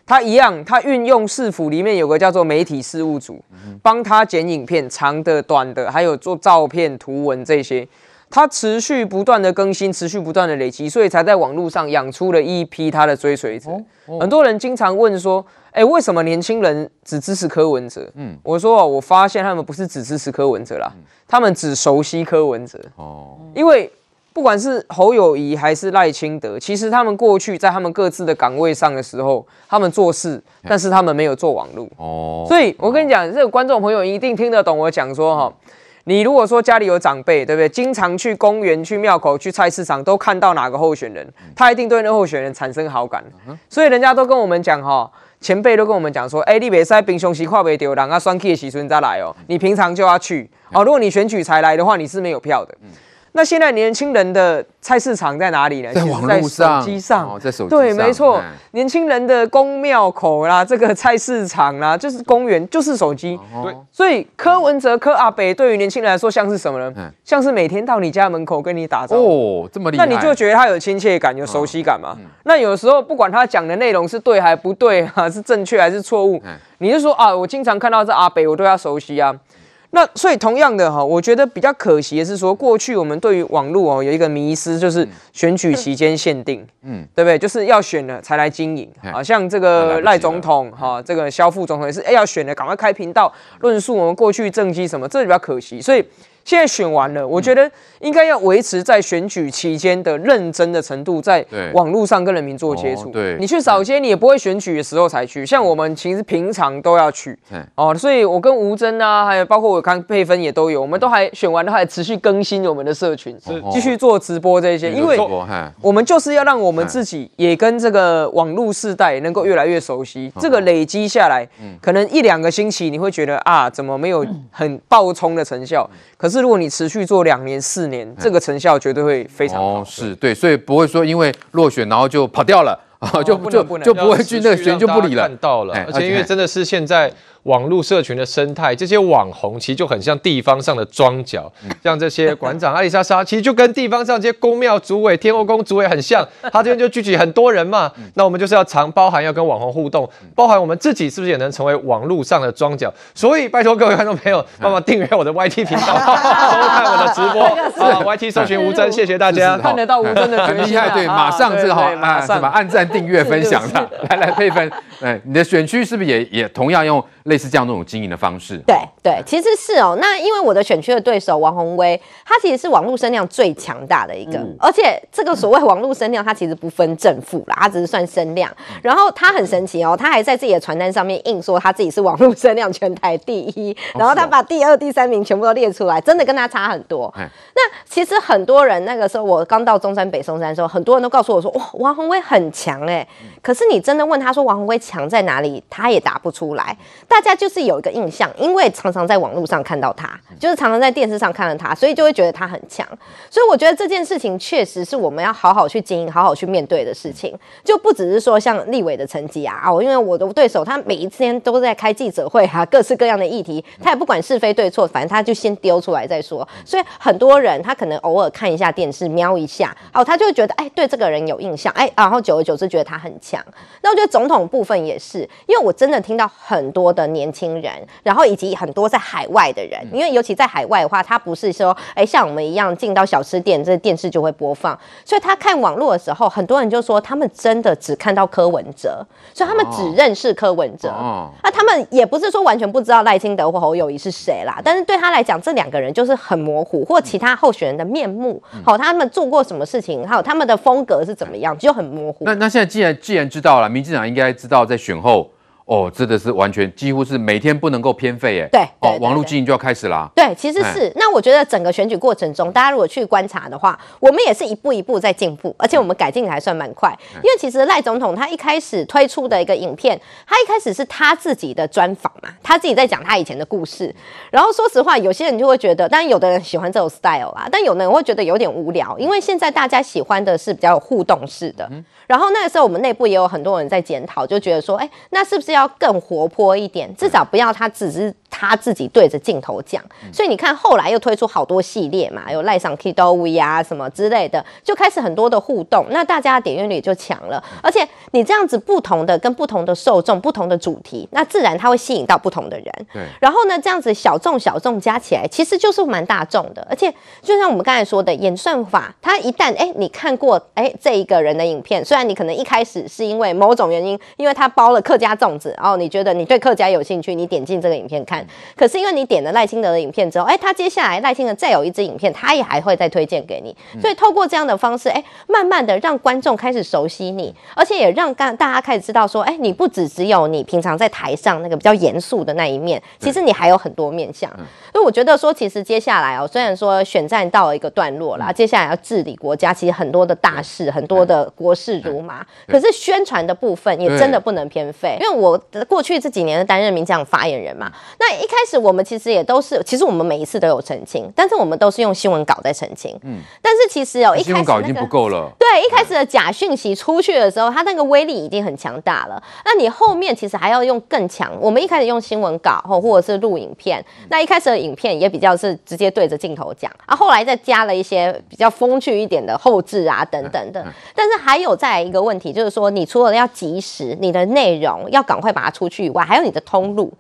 他一样，他运用市府里面有个叫做媒体事务组，帮他剪影片，长的、短的，还有做照片、图文这些。他持续不断的更新，持续不断的累积，所以才在网络上养出了一批他的追随者。哦哦、很多人经常问说：“哎，为什么年轻人只支持柯文哲？”嗯，我说我发现他们不是只支持柯文哲啦，嗯、他们只熟悉柯文哲。哦，因为。不管是侯友谊还是赖清德，其实他们过去在他们各自的岗位上的时候，他们做事，但是他们没有做网路。哦，所以我跟你讲，这个观众朋友一定听得懂我讲说哈，你如果说家里有长辈，对不对？经常去公园、去庙口、去菜市场，都看到哪个候选人，他一定对那候选人产生好感。所以人家都跟我们讲哈，前辈都跟我们讲说，哎，你别在平常时跨不到人啊，选举的时阵再来哦，你平常就要去哦。如果你选举才来的话，你是没有票的。那现在年轻人的菜市场在哪里呢？在网络上，手机上，哦，在手机对，没错。年轻人的宫庙口啦，这个菜市场啦，就是公园，就是手机。对，所以柯文哲、柯阿北对于年轻人来说像是什么呢？像是每天到你家门口跟你打招呼。哦，这么厉害。那你就觉得他有亲切感，有熟悉感嘛？那有时候不管他讲的内容是对还不对啊，是正确还是错误，你就说啊，我经常看到这阿北，我对他熟悉啊。那所以同样的哈，我觉得比较可惜的是说，过去我们对于网络哦有一个迷失，就是选举期间限定，嗯，对不对？就是要选了才来经营，好像这个赖总统哈，这个肖副总统也是，哎，要选了赶快开频道论述我们过去政绩什么，这比较可惜。所以现在选完了，我觉得应该要维持在选举期间的认真的程度，在网络上跟人民做接触。对，你去扫街，你也不会选举的时候才去。像我们其实平常都要去。哦，所以我跟吴峥啊，还有包括我看佩芬也都有，我们都还选完了，还持续更新我们的社群，继续做直播这些，因为我们就是要让我们自己也跟这个网络世代能够越来越熟悉。这个累积下来，可能一两个星期你会觉得啊，怎么没有很爆冲的成效？可是如果你持续做两年、四年，这个成效绝对会非常好。哦，是对，所以不会说因为落选然后就跑掉了 [LAUGHS] 啊，就就就不会去那个选就不理了。看到了，而且因为真的是现在。网络社群的生态，这些网红其实就很像地方上的庄脚，像这些馆长 [LAUGHS] 阿里莎莎，其实就跟地方上这些公庙主委、天后宫主委很像，他这边就聚集很多人嘛。那我们就是要常包含要跟网红互动，包含我们自己是不是也能成为网络上的庄脚？所以拜托各位观众朋友，帮忙订阅我的 YT 频道，[LAUGHS] 收看我的直播啊！YT 社群吴真，谢谢大家，看得到吴真的很厉害，对，马上这个好啊，是吧？按赞、订阅、分享的，来来佩芬，哎，你的选区是不是也也同样用？类似这样这种经营的方式，对对，其实是哦。那因为我的选区的对手王宏威，他其实是网络声量最强大的一个，嗯、而且这个所谓网络声量，他其实不分正负啦，他只是算声量。然后他很神奇哦，他还在自己的传单上面硬说他自己是网络声量全台第一，然后他把第二、第三名全部都列出来，真的跟他差很多。嘿那其实很多人那个时候我刚到中山北松山的时候，很多人都告诉我说，哇，王宏威很强哎。可是你真的问他说王鸿薇强在哪里，他也答不出来。大家就是有一个印象，因为常常在网络上看到他，就是常常在电视上看到他，所以就会觉得他很强。所以我觉得这件事情确实是我们要好好去经营、好好去面对的事情，就不只是说像立委的成绩啊，哦，因为我的对手他每一天都在开记者会啊，各式各样的议题，他也不管是非对错，反正他就先丢出来再说。所以很多人他可能偶尔看一下电视，瞄一下，哦，他就会觉得哎，对这个人有印象，哎，然后久而久之觉得他很强。那我觉得总统部分也是，因为我真的听到很多的年轻。人，然后以及很多在海外的人，因为尤其在海外的话，他不是说，哎，像我们一样进到小吃店，这电视就会播放，所以他看网络的时候，很多人就说他们真的只看到柯文哲，所以他们只认识柯文哲。哦，那他们也不是说完全不知道赖清德或侯友谊是谁啦，但是对他来讲，这两个人就是很模糊，或其他候选人的面目，好，他们做过什么事情，还有他们的风格是怎么样，就很模糊。那那现在既然既然知道了，民进党应该知道在选后。哦，真的是完全几乎是每天不能够偏废哎。对，哦，网络经营就要开始啦。对，其实是。那我觉得整个选举过程中，大家如果去观察的话，我们也是一步一步在进步，而且我们改进的还算蛮快。因为其实赖总统他一开始推出的一个影片，他一开始是他自己的专访嘛，他自己在讲他以前的故事。然后说实话，有些人就会觉得，当然有的人喜欢这种 style 啦，但有的人会觉得有点无聊，因为现在大家喜欢的是比较有互动式的。然后那个时候我们内部也有很多人在检讨，就觉得说，哎，那是不是要更活泼一点？至少不要他只是。他自己对着镜头讲，所以你看后来又推出好多系列嘛，有赖上 Kido V 啊什么之类的，就开始很多的互动，那大家的点阅率就强了。而且你这样子不同的跟不同的受众、不同的主题，那自然它会吸引到不同的人。对。然后呢，这样子小众小众加起来，其实就是蛮大众的。而且就像我们刚才说的，演算法，它一旦哎你看过哎这一个人的影片，虽然你可能一开始是因为某种原因，因为他包了客家粽子，然后你觉得你对客家有兴趣，你点进这个影片看。可是因为你点了赖清德的影片之后，哎，他接下来赖清德再有一支影片，他也还会再推荐给你。所以透过这样的方式，哎，慢慢的让观众开始熟悉你，而且也让大大家开始知道说，哎，你不只只有你平常在台上那个比较严肃的那一面，其实你还有很多面向。所以我觉得说，其实接下来哦，虽然说选战到了一个段落了，接下来要治理国家，其实很多的大事，很多的国事如麻，可是宣传的部分也真的不能偏废。因为我过去这几年担任民进党发言人嘛，那一开始。我们其实也都是，其实我们每一次都有澄清，但是我们都是用新闻稿在澄清。嗯，但是其实哦，一开始、那个、新闻稿已经不够了。对，一开始的假讯息出去的时候，它那个威力已经很强大了。那你后面其实还要用更强。我们一开始用新闻稿或或者是录影片，那一开始的影片也比较是直接对着镜头讲啊，后来再加了一些比较风趣一点的后置啊等等的。但是还有再来一个问题，就是说你除了要及时，你的内容要赶快把它出去以外，还有你的通路。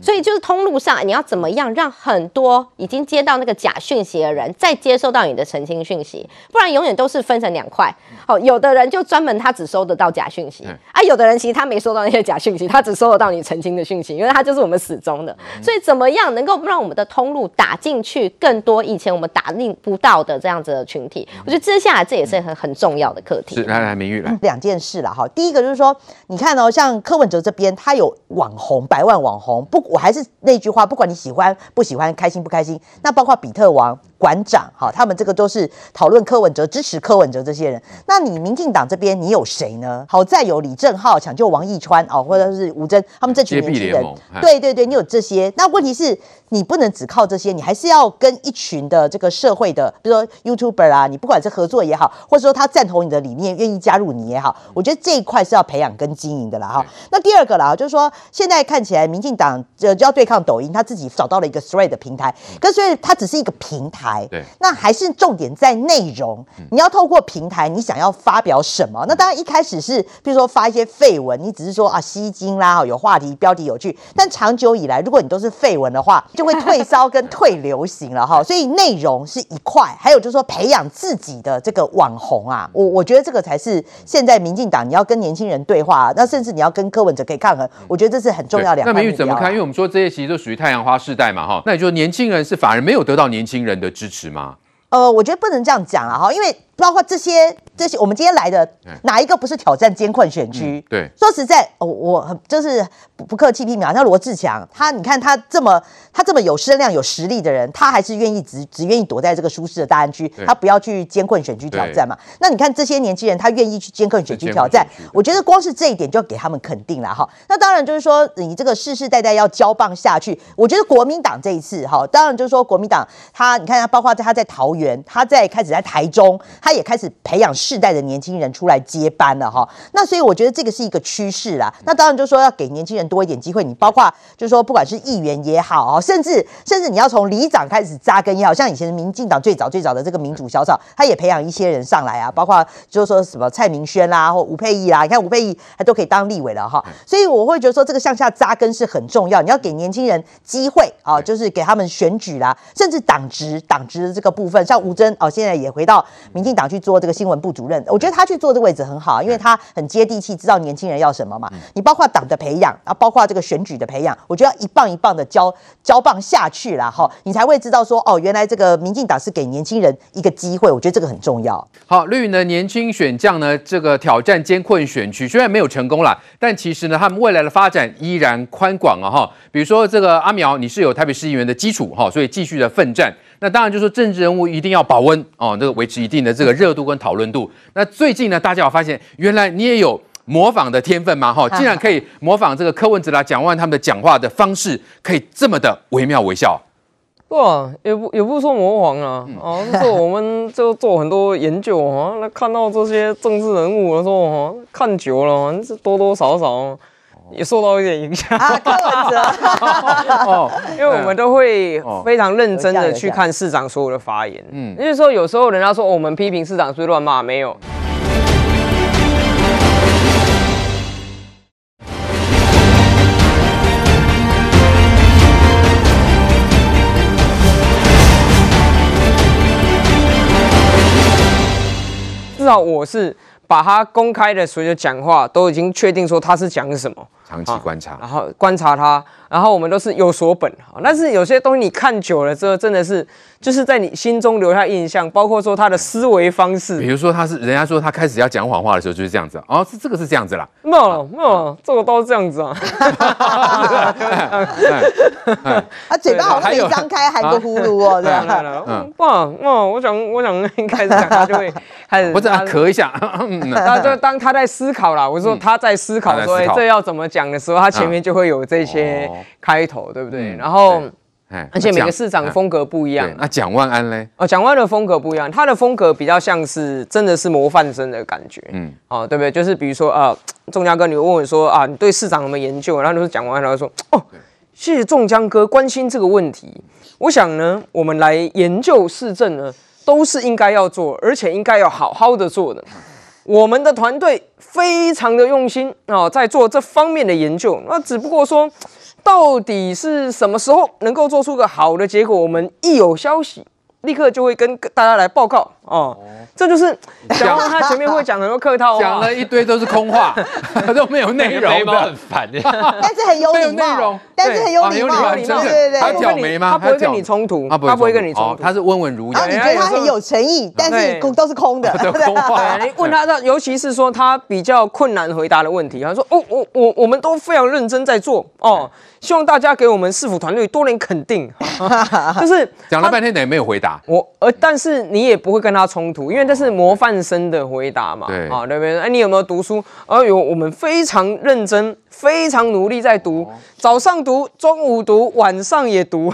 所以就是通路上你要怎么样让很多已经接到那个假讯息的人再接收到你的澄清讯息，不然永远都是分成两块。哦，有的人就专门他只收得到假讯息，啊，有的人其实他没收到那些假讯息，他只收得到你澄清的讯息，因为他就是我们始终的。所以怎么样能够让我们的通路打进去更多以前我们打进不到的这样子的群体？我觉得接下来这也是很很重要的课题。是，来来，明玉来，两件事了哈。第一个就是说，你看哦，像柯文哲这边，他有网红百万网红，不，我还是那句话，不管你喜欢不喜欢，开心不开心，那包括比特王。馆长，哈，他们这个都是讨论柯文哲、支持柯文哲这些人。那你民进党这边你有谁呢？好在有李正浩抢救王义川哦，或者是吴峥，他们这群年轻人，对对对，你有这些。那问题是，你不能只靠这些，你还是要跟一群的这个社会的，比如说 YouTuber 啊，你不管是合作也好，或者说他赞同你的理念，愿意加入你也好，我觉得这一块是要培养跟经营的啦，哈。那第二个啦，就是说现在看起来民进党就要对抗抖音，他自己找到了一个 Thread 的平台，可是所以它只是一个平台。对，那还是重点在内容。你要透过平台，你想要发表什么？那当然一开始是，比如说发一些废文，你只是说啊吸睛啦，有话题，标题有趣。但长久以来，如果你都是废文的话，就会退烧跟退流行了哈。[LAUGHS] 所以内容是一块，还有就是说培养自己的这个网红啊，我我觉得这个才是现在民进党你要跟年轻人对话，那甚至你要跟柯文哲可以抗衡，我觉得这是很重要的。那美玉怎么看？因为我们说这些其实都属于太阳花世代嘛哈。那也就是年轻人是反而没有得到年轻人的支持吗？呃，我觉得不能这样讲啊哈，因为包括这些。这些我们今天来的哪一个不是挑战艰困选区？嗯、对，说实在，哦、我很就是不不客气批评啊。像罗志强，他你看他这么他这么有声量、有实力的人，他还是愿意只只愿意躲在这个舒适的大安区，他不要去艰困选区挑战嘛。那你看这些年轻人，他愿意去艰困选区挑战，我觉得光是这一点就要给他们肯定了哈。那当然就是说，你这个世世代代要交棒下去，我觉得国民党这一次哈，当然就是说国民党他你看他包括在他在桃园，他在开始在台中，他也开始培养。世代的年轻人出来接班了哈，那所以我觉得这个是一个趋势啦。那当然就是说要给年轻人多一点机会，你包括就是说不管是议员也好，甚至甚至你要从里长开始扎根也好，像以前的民进党最早最早的这个民主小草，他也培养一些人上来啊，包括就是说什么蔡明轩啦或吴沛忆啦，你看吴沛忆还都可以当立委了哈。所以我会觉得说这个向下扎根是很重要，你要给年轻人机会啊，就是给他们选举啦，甚至党职党职的这个部分，像吴征哦，现在也回到民进党去做这个新闻部。主任，我觉得他去做这个位置很好，因为他很接地气，知道年轻人要什么嘛。你包括党的培养，啊，包括这个选举的培养，我觉得要一棒一棒的交交棒下去了哈，你才会知道说哦，原来这个民进党是给年轻人一个机会，我觉得这个很重要。好，绿营的年轻选将呢，这个挑战艰困选区虽然没有成功了，但其实呢，他们未来的发展依然宽广啊哈。比如说这个阿苗，你是有台北市议员的基础哈，所以继续的奋战。那当然就是说政治人物一定要保温哦，那个维持一定的这个热度跟讨论度。那最近呢，大家有发现原来你也有模仿的天分吗？哈，竟然可以模仿这个柯文哲啦、蒋万他们的讲话的方式，可以这么的惟妙惟肖。哇，也不也不是说模仿啊，啊，是我们就做很多研究啊，那看到这些政治人物的时候哈，看久了，是多多少少。也受到一点影响。啊，柯文哲哦，因为我们都会非常认真的去看市长所有的发言，嗯，就是说有时候人家说我们批评市长是乱骂，没有。至少我是把他公开的所有讲话都已经确定说他是讲什么。长期观察，然后观察他，然后我们都是有所本哈，但是有些东西你看久了之后，真的是就是在你心中留下印象，包括说他的思维方式。比如说他是人家说他开始要讲谎话的时候就是这样子，哦，是这个是这样子啦。没有没有，这个都是这样子啊。他嘴巴好像没张开，含个葫芦哦，这样。嗯，哇哇，我想我想开始讲，他就会开始，我只要咳一下，他就当他在思考啦。我说他在思考，说哎，这要怎么讲？的时候，他前面就会有这些开头，对不对？然后，而且每个市长的风格不一样。那蒋万安呢？哦，蒋万安的风格不一样，他的风格比较像是真的是模范生的感觉。嗯，哦，对不对？就是比如说啊，仲江哥，你问我说啊，你对市长有没有研究？然后就是蒋万安，他说哦，谢谢仲江哥关心这个问题。我想呢，我们来研究市政呢，都是应该要做，而且应该要好好的做的。我们的团队非常的用心啊，在做这方面的研究。那只不过说，到底是什么时候能够做出个好的结果？我们一有消息，立刻就会跟大家来报告哦。这就是讲话他前面会讲很多客套话，讲了一堆都是空话，[LAUGHS] 都没有内容，很烦。[LAUGHS] 但是很有内容，但是很有礼貌，对对对，他挑眉吗？他不会跟你冲突，他不会跟你冲突，他是温文儒雅。你觉得他很有诚意，但是都是空的，[LAUGHS] 空话。你问他，尤其是说他比较困难回答的问题，他说：“哦，我我我们都非常认真在做哦，希望大家给我们市府团队多点肯定。”就是讲了半天，等于没有回答。我呃，但是你也不会跟他冲突，因为这是模范生的回答嘛。对啊，对不对？哎，你有没有读书？哎呦，我们非常认真，非常努力在读，早上读，中午读，晚上也读，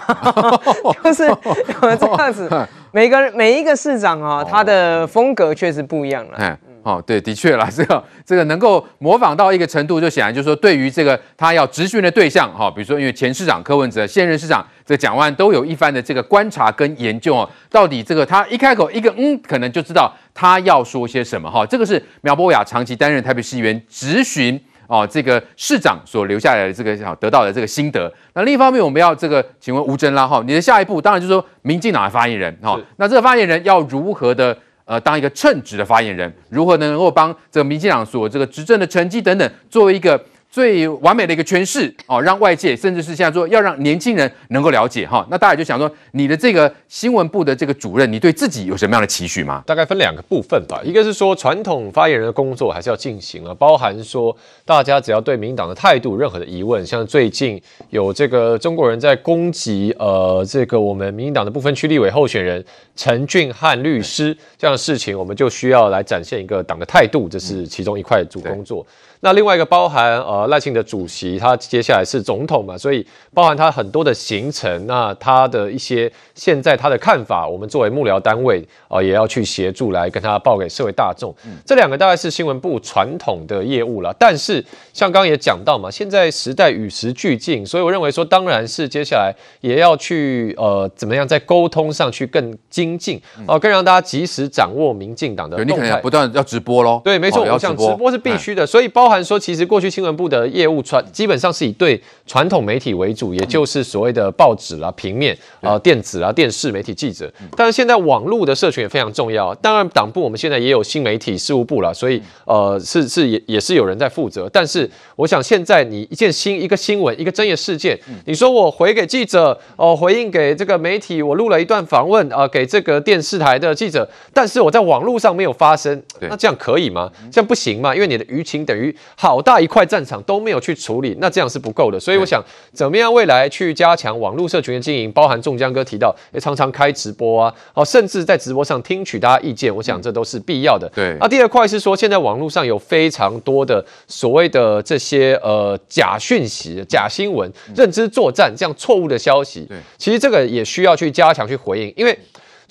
[LAUGHS] 就是有 [LAUGHS] 这样子。每个每一个市长啊，他的风格确实不一样了。哦，对，的确啦，[LAUGHS] 这个这个能够模仿到一个程度，就显然就是说，对于这个他要质询的对象，哈，比如说因为前市长柯文哲、现任市长这蒋万安都有一番的这个观察跟研究哦，到底这个他一开口一个嗯，可能就知道他要说些什么哈。这个是苗博雅长期担任台北市议员质询哦，这个市长所留下来的这个得到的这个心得。那另一方面，我们要这个请问吴真啦哈，你的下一步当然就是说民进党的发言人哈，那这个发言人要如何的？呃，当一个称职的发言人，如何能够帮这个民进党所这个执政的成绩等等，作为一个最完美的一个诠释哦，让外界甚至是现在说要让年轻人能够了解哈，那大家就想说，你的这个新闻部的这个主任，你对自己有什么样的期许吗？大概分两个部分吧，一个是说传统发言人的工作还是要进行啊，包含说大家只要对民党的态度任何的疑问，像最近有这个中国人在攻击呃这个我们民进党的部分区立委候选人。陈俊翰律师这样的事情，我们就需要来展现一个党的态度，这是其中一块主工作。那另外一个包含呃赖清德主席，他接下来是总统嘛，所以包含他很多的行程，那他的一些现在他的看法，我们作为幕僚单位啊、呃，也要去协助来跟他报给社会大众。嗯、这两个大概是新闻部传统的业务了。但是像刚刚也讲到嘛，现在时代与时俱进，所以我认为说，当然是接下来也要去呃怎么样在沟通上去更精进哦、呃，更让大家及时掌握民进党的动态。你可能不断要直播喽？对，没错，我想直播是必须的，所以包。说，其实过去新闻部的业务传基本上是以对传统媒体为主，也就是所谓的报纸啦、平面啊、电子啦、电视媒体记者。但是现在网络的社群也非常重要。当然，党部我们现在也有新媒体事务部了，所以呃，是是也也是有人在负责。但是我想，现在你一件新一个新闻、一个争议事件，你说我回给记者哦，回应给这个媒体，我录了一段访问啊，给这个电视台的记者，但是我在网络上没有发声，那这样可以吗？这样不行吗？因为你的舆情等于。好大一块战场都没有去处理，那这样是不够的。所以我想，怎么样未来去加强网络社群的经营，包含仲江哥提到，也常常开直播啊，哦，甚至在直播上听取大家意见，我想这都是必要的。对。那第二块是说，现在网络上有非常多的所谓的这些呃假讯息、假新闻、认知作战这样错误的消息，对，其实这个也需要去加强去回应，因为。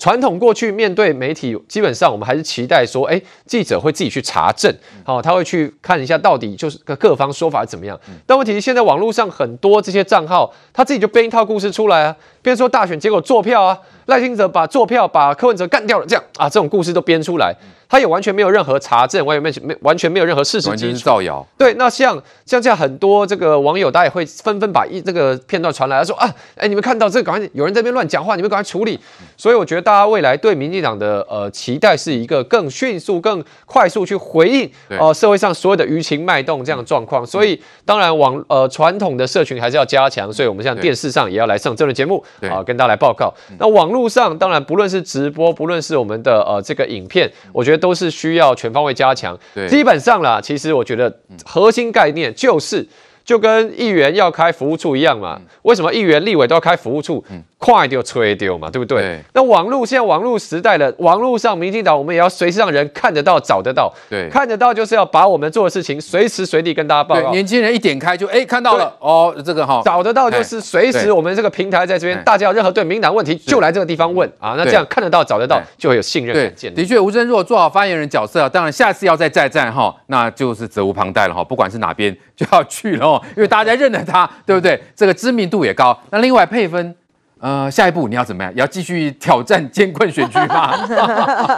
传统过去面对媒体，基本上我们还是期待说，哎，记者会自己去查证，好，他会去看一下到底就是各各方说法怎么样。但问题是现在网络上很多这些账号，他自己就编一套故事出来啊，比如说大选结果坐票啊，赖清德把坐票把柯文哲干掉了，这样啊，这种故事都编出来。他也完全没有任何查证，完全没完全没有任何事实基础，完全是造谣。对，那像像这样很多这个网友，大家也会纷纷把一这个片段传来，他说啊，哎，你们看到这个，赶快有人在那边乱讲话，你们赶快处理。所以我觉得大家未来对民进党的呃期待是一个更迅速、更快速去回应呃社会上所有的舆情脉动这样的状况。所以当然网呃传统的社群还是要加强，所以我们像电视上也要来上这类节目啊，跟大家来报告。那网络上当然不论是直播，不论是我们的呃这个影片，我觉得。都是需要全方位加强。对，基本上啦，其实我觉得核心概念就是，就跟议员要开服务处一样嘛。为什么议员、立委都要开服务处？快丢吹丢嘛，对不对？对，那网络现在网络时代了，网络上民进党我们也要随时让人看得到、找得到。对，看得到就是要把我们做的事情随时随地跟大家报告。年轻人一点开就哎看到了哦，这个哈。找得到就是随时我们这个平台在这边，大家有任何对民进党问题就来这个地方问啊。那这样看得到、找得到就会有信任感建立。的确，吴峥如果做好发言人角色，当然下次要再再战哈，那就是责无旁贷了哈。不管是哪边就要去了，因为大家认得他，对不对？这个知名度也高。那另外配分。呃，下一步你要怎么样？也要继续挑战艰困选区吗？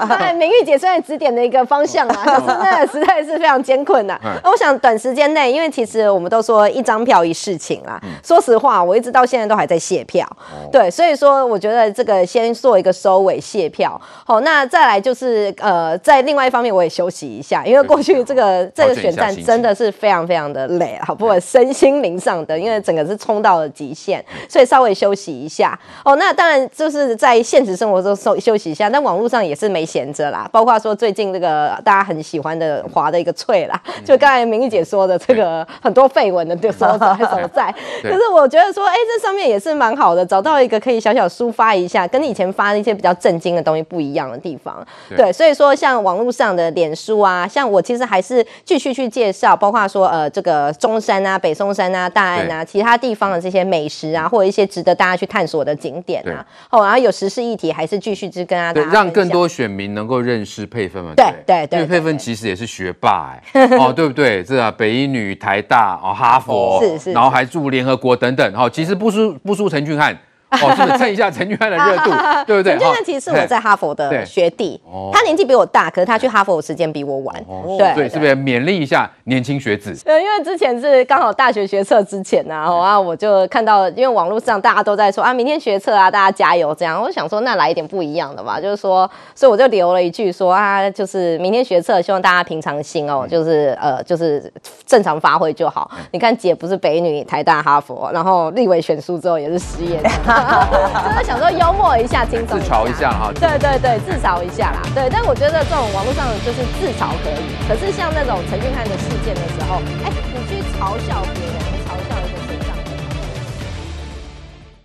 当 [LAUGHS] 然，明玉姐虽然指点了一个方向啊，[LAUGHS] 可是那实在是非常艰困呐。那我想短时间内，因为其实我们都说一张票一事情啦。说实话，我一直到现在都还在卸票。对，所以说我觉得这个先做一个收尾卸票。好，那再来就是呃，在另外一方面我也休息一下，因为过去这个这个选战真的是非常非常的累，好，不管身心灵上的，因为整个是冲到了极限，所以稍微休息一下。哦，那当然就是在现实生活中休休息一下，但网络上也是没闲着啦。包括说最近这个大家很喜欢的华的一个翠啦，就刚才明玉姐说的这个很多绯闻的所在所在。[LAUGHS] 可是我觉得说，哎、欸，这上面也是蛮好的，找到一个可以小小抒发一下，跟你以前发的一些比较震惊的东西不一样的地方。对，所以说像网络上的脸书啊，像我其实还是继续去介绍，包括说呃这个中山啊、北松山啊、大安啊，其他地方的这些美食啊，或者一些值得大家去探索的景点啊，哦，然后有时事议题，还是继续之跟大家对，让更多选民能够认识佩芬嘛。对对对，因为佩芬其实也是学霸哎，[LAUGHS] 哦，对不对？是啊，北一女、台大、哦，哈佛，是是，然后还住联合国等等，哦，其实不输不输陈俊翰。哦，是不是蹭一下陈俊翰的热度，[LAUGHS] 对不对？陈俊翰其实是我在哈佛的学弟，他年纪比我大，可是他去哈佛的时间比我晚。对，是不是勉励一下年轻学子？呃，因为之前是刚好大学学测之前呐，然后我就看到，因为网络上大家都在说啊，明天学测啊，大家加油这样。我想说，那来一点不一样的吧，就是说，所以我就留了一句说啊，就是明天学测，希望大家平常心哦，就是呃，就是正常发挥就好。你看姐不是北女、台大、哈佛，然后立委选书之后也是失业。就是想说幽默一下，轻松自嘲一下哈。对对对，自嘲一下啦。对，但我觉得这种网络上就是自嘲可以，可是像那种陈俊翰的事件的时候，哎，你去。